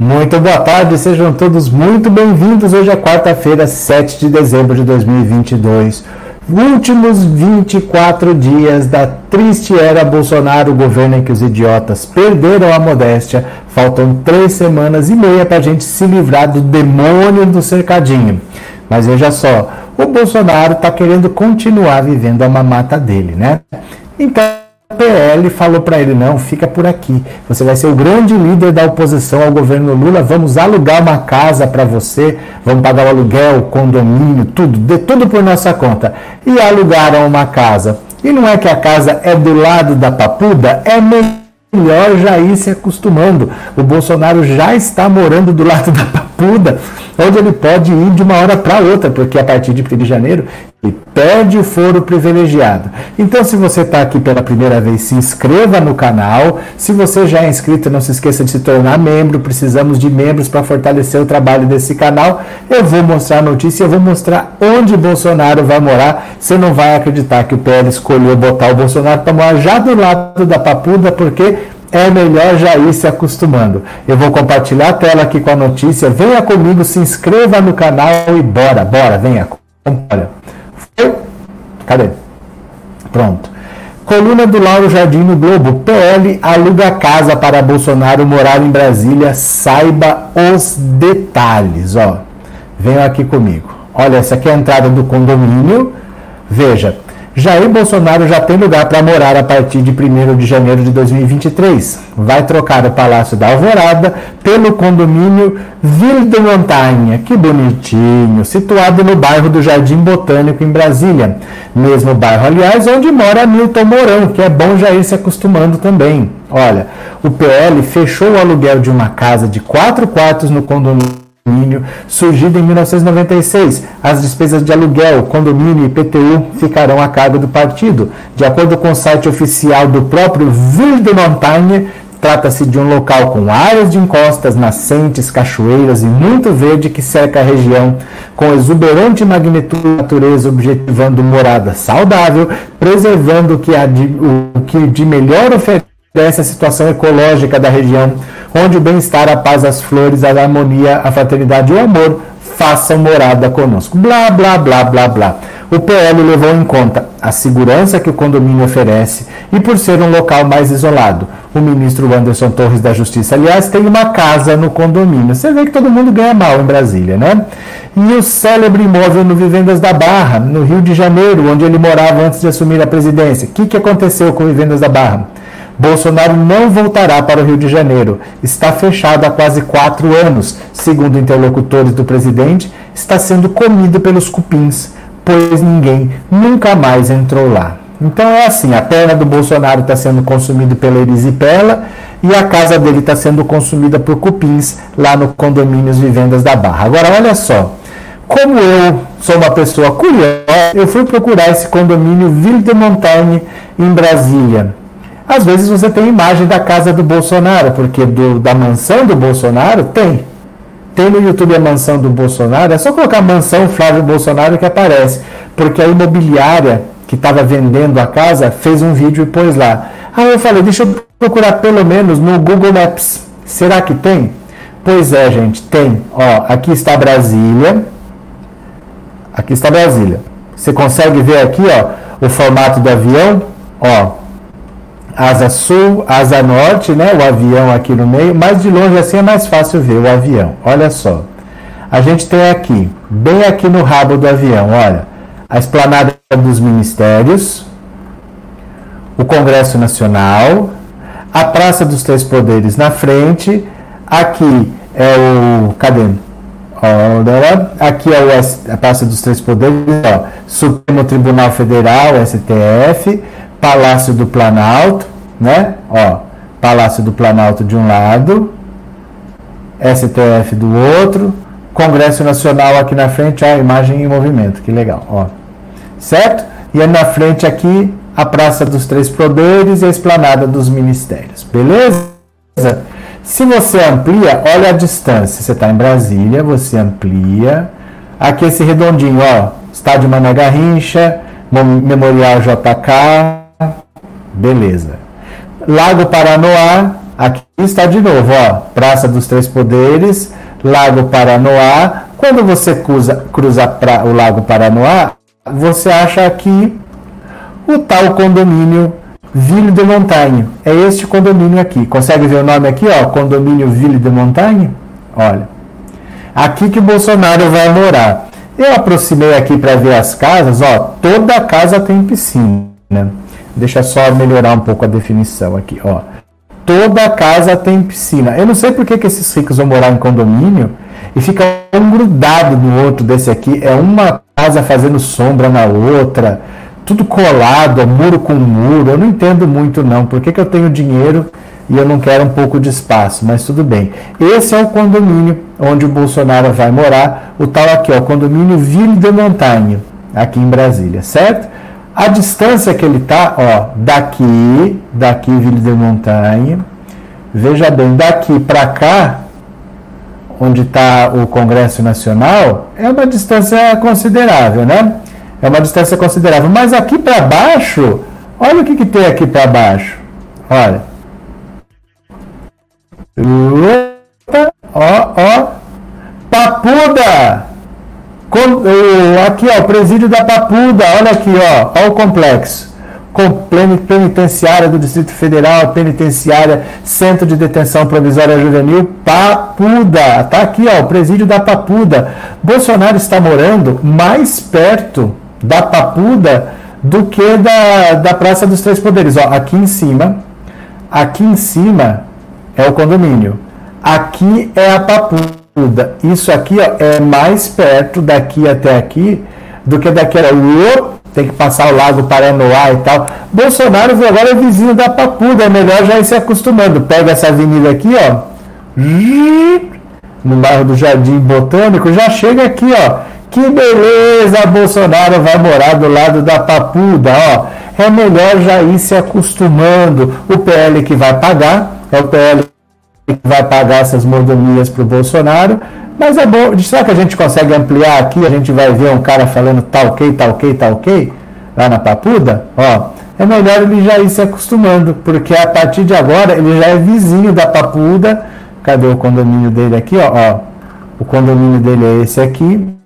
Muito boa tarde, sejam todos muito bem-vindos. Hoje é quarta-feira, 7 de dezembro de 2022. Últimos 24 dias da triste era Bolsonaro, o governo em que os idiotas perderam a modéstia. Faltam três semanas e meia para a gente se livrar do demônio do cercadinho. Mas veja só, o Bolsonaro está querendo continuar vivendo a mamata dele, né? Então PL falou para ele: não, fica por aqui. Você vai ser o grande líder da oposição ao governo Lula. Vamos alugar uma casa para você, vamos pagar o aluguel, condomínio, tudo, de tudo por nossa conta. E alugaram uma casa. E não é que a casa é do lado da papuda? É melhor já ir se acostumando. O Bolsonaro já está morando do lado da papuda onde ele pode ir de uma hora para outra, porque a partir de 1 de janeiro ele perde o foro privilegiado. Então, se você está aqui pela primeira vez, se inscreva no canal. Se você já é inscrito, não se esqueça de se tornar membro. Precisamos de membros para fortalecer o trabalho desse canal. Eu vou mostrar a notícia, eu vou mostrar onde Bolsonaro vai morar. Você não vai acreditar que o PL escolheu botar o Bolsonaro para morar já do lado da Papuda, porque é melhor já ir se acostumando. Eu vou compartilhar a tela aqui com a notícia. Venha comigo, se inscreva no canal e bora, bora, venha. Bora. Foi? Cadê? Pronto. Coluna do Lauro Jardim no Globo. PL aluga casa para Bolsonaro morar em Brasília. Saiba os detalhes. Ó, venham aqui comigo. Olha, essa aqui é a entrada do condomínio. Veja, Jair Bolsonaro já tem lugar para morar a partir de 1 de janeiro de 2023. Vai trocar o Palácio da Alvorada pelo condomínio Ville de Montanha, que bonitinho, situado no bairro do Jardim Botânico, em Brasília. Mesmo bairro, aliás, onde mora Milton Mourão, que é bom já ir se acostumando também. Olha, o PL fechou o aluguel de uma casa de quatro quartos no condomínio condomínio, surgido em 1996. As despesas de aluguel, condomínio e IPTU ficarão a cargo do partido. De acordo com o site oficial do próprio Ville de Montagne, Trata-se de um local com áreas de encostas, nascentes, cachoeiras e muito verde que cerca a região, com exuberante magnitude natureza, objetivando morada saudável, preservando o que, de, o que de melhor oferece a situação ecológica da região, onde o bem-estar, a paz, as flores, a harmonia, a fraternidade e o amor façam morada conosco. Blá, blá, blá, blá, blá. O PL levou em conta a segurança que o condomínio oferece e por ser um local mais isolado. O ministro Anderson Torres da Justiça, aliás, tem uma casa no condomínio. Você vê que todo mundo ganha mal em Brasília, né? E o célebre imóvel no Vivendas da Barra, no Rio de Janeiro, onde ele morava antes de assumir a presidência. O que, que aconteceu com o Vivendas da Barra? Bolsonaro não voltará para o Rio de Janeiro. Está fechado há quase quatro anos. Segundo interlocutores do presidente, está sendo comido pelos cupins, pois ninguém nunca mais entrou lá. Então é assim, a perna do Bolsonaro está sendo consumida pela erisipela e a casa dele está sendo consumida por cupins lá no condomínio Vivendas da Barra. Agora olha só, como eu sou uma pessoa curiosa, eu fui procurar esse condomínio Ville de Montagne em Brasília. Às vezes você tem imagem da casa do Bolsonaro, porque do, da mansão do Bolsonaro tem. Tem no YouTube a mansão do Bolsonaro, é só colocar mansão Flávio Bolsonaro que aparece. Porque a imobiliária que estava vendendo a casa fez um vídeo e pôs lá. Aí eu falei, deixa eu procurar pelo menos no Google Maps. Será que tem? Pois é, gente, tem. Ó, aqui está Brasília. Aqui está Brasília. Você consegue ver aqui, ó, o formato do avião? Ó, asa sul, asa norte, né? O avião aqui no meio, mas de longe assim é mais fácil ver o avião. Olha só. A gente tem aqui, bem aqui no rabo do avião, olha, a esplanada dos ministérios, o Congresso Nacional, a Praça dos Três Poderes na frente, aqui é o. Cadê? Aqui é o, a Praça dos Três Poderes, ó, Supremo Tribunal Federal, STF, Palácio do Planalto, né? Ó, Palácio do Planalto de um lado, STF do outro, Congresso Nacional aqui na frente, ó, imagem em movimento, que legal, ó. Certo? E aí na frente aqui, a Praça dos Três Poderes e a Esplanada dos Ministérios. Beleza? Se você amplia, olha a distância. Você está em Brasília, você amplia. Aqui esse redondinho, ó, Estádio Mané Garrincha, Memorial JK, Beleza. Lago Paranoá, aqui está de novo, ó, Praça dos Três Poderes, Lago Paranoá. Quando você cruza, cruza pra, o Lago Paranoá, você acha aqui o tal condomínio Ville de Montagne. É este condomínio aqui. Consegue ver o nome aqui, ó? Condomínio Ville de Montagne? Olha. Aqui que o Bolsonaro vai morar. Eu aproximei aqui para ver as casas, ó. Toda casa tem piscina. Deixa só melhorar um pouco a definição aqui, ó. Toda casa tem piscina. Eu não sei por que, que esses ricos vão morar em condomínio e fica um grudado no outro desse aqui. É uma casa fazendo sombra na outra tudo colado, muro com muro. Eu não entendo muito não. Por que, que eu tenho dinheiro e eu não quero um pouco de espaço? Mas tudo bem. Esse é o condomínio onde o Bolsonaro vai morar. O tal aqui, ó, o condomínio Ville de Montagne, aqui em Brasília, certo? A distância que ele está, ó, daqui, daqui Ville de Montagne, veja bem, daqui para cá, onde está o Congresso Nacional, é uma distância considerável, né? É uma distância considerável. Mas aqui para baixo, olha o que, que tem aqui para baixo. Olha. Ó, ó. Papuda! Aqui, ó, o presídio da Papuda. Olha aqui, ó. Olha o complexo. Com penitenciária do Distrito Federal, penitenciária, Centro de Detenção Provisória Juvenil, Papuda. Tá aqui, ó, o presídio da Papuda. Bolsonaro está morando mais perto da Papuda do que da, da Praça dos Três Poderes. Ó, aqui em cima, aqui em cima é o condomínio. Aqui é a Papuda. Isso aqui ó, é mais perto daqui até aqui do que daqui. Uop, tem que passar o Lago Paranoá e tal. Bolsonaro agora é vizinho da Papuda. É melhor já ir se acostumando. Pega essa avenida aqui, ó. No bairro do Jardim Botânico, já chega aqui, ó que beleza, Bolsonaro vai morar do lado da papuda, ó. É melhor já ir se acostumando. O PL que vai pagar, é o PL que vai pagar essas mordomias para o Bolsonaro. Mas é bom, será que a gente consegue ampliar aqui? A gente vai ver um cara falando tá ok, tá ok, tá ok, lá na papuda, ó. É melhor ele já ir se acostumando, porque a partir de agora ele já é vizinho da papuda. Cadê o condomínio dele aqui, ó? ó. O condomínio dele é esse aqui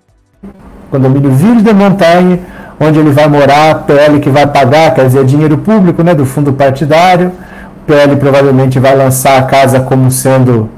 condomínio Ville de Montagne, onde ele vai morar, PL que vai pagar, quer dizer, dinheiro público né, do fundo partidário. PL provavelmente vai lançar a casa como sendo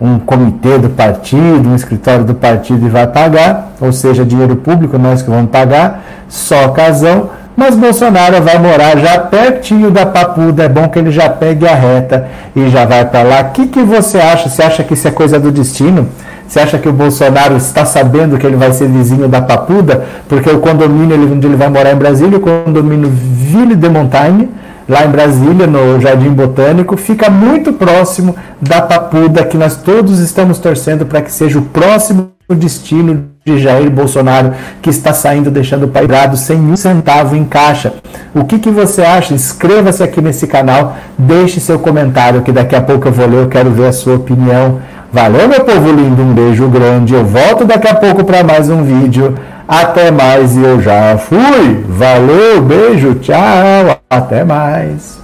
um comitê do partido, um escritório do partido e vai pagar, ou seja, dinheiro público, nós que vamos pagar, só casão. Mas Bolsonaro vai morar já pertinho da Papuda, é bom que ele já pegue a reta e já vai para lá. O que, que você acha? Você acha que isso é coisa do destino? Você acha que o Bolsonaro está sabendo que ele vai ser vizinho da Papuda? Porque o condomínio onde ele vai morar em Brasília, o condomínio Ville de Montagne, lá em Brasília, no Jardim Botânico, fica muito próximo da Papuda, que nós todos estamos torcendo para que seja o próximo destino de Jair Bolsonaro, que está saindo deixando o país sem um centavo em caixa. O que, que você acha? Inscreva-se aqui nesse canal, deixe seu comentário, que daqui a pouco eu vou ler, eu quero ver a sua opinião. Valeu, meu povo lindo, um beijo grande. Eu volto daqui a pouco para mais um vídeo. Até mais e eu já fui. Valeu, beijo, tchau, até mais!